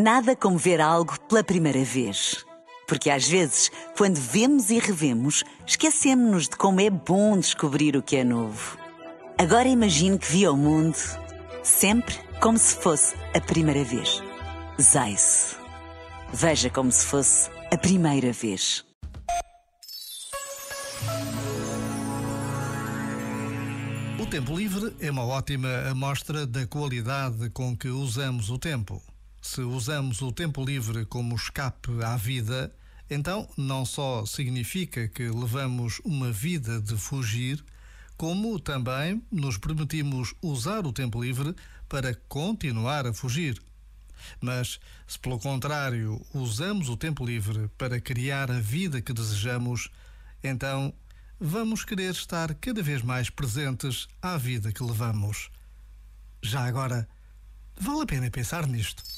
Nada como ver algo pela primeira vez. Porque às vezes, quando vemos e revemos, esquecemos-nos de como é bom descobrir o que é novo. Agora imagine que viu o mundo sempre como se fosse a primeira vez. Zais. Veja como se fosse a primeira vez. O tempo livre é uma ótima amostra da qualidade com que usamos o tempo. Se usamos o tempo livre como escape à vida, então não só significa que levamos uma vida de fugir, como também nos permitimos usar o tempo livre para continuar a fugir. Mas, se pelo contrário usamos o tempo livre para criar a vida que desejamos, então vamos querer estar cada vez mais presentes à vida que levamos. Já agora, vale a pena pensar nisto.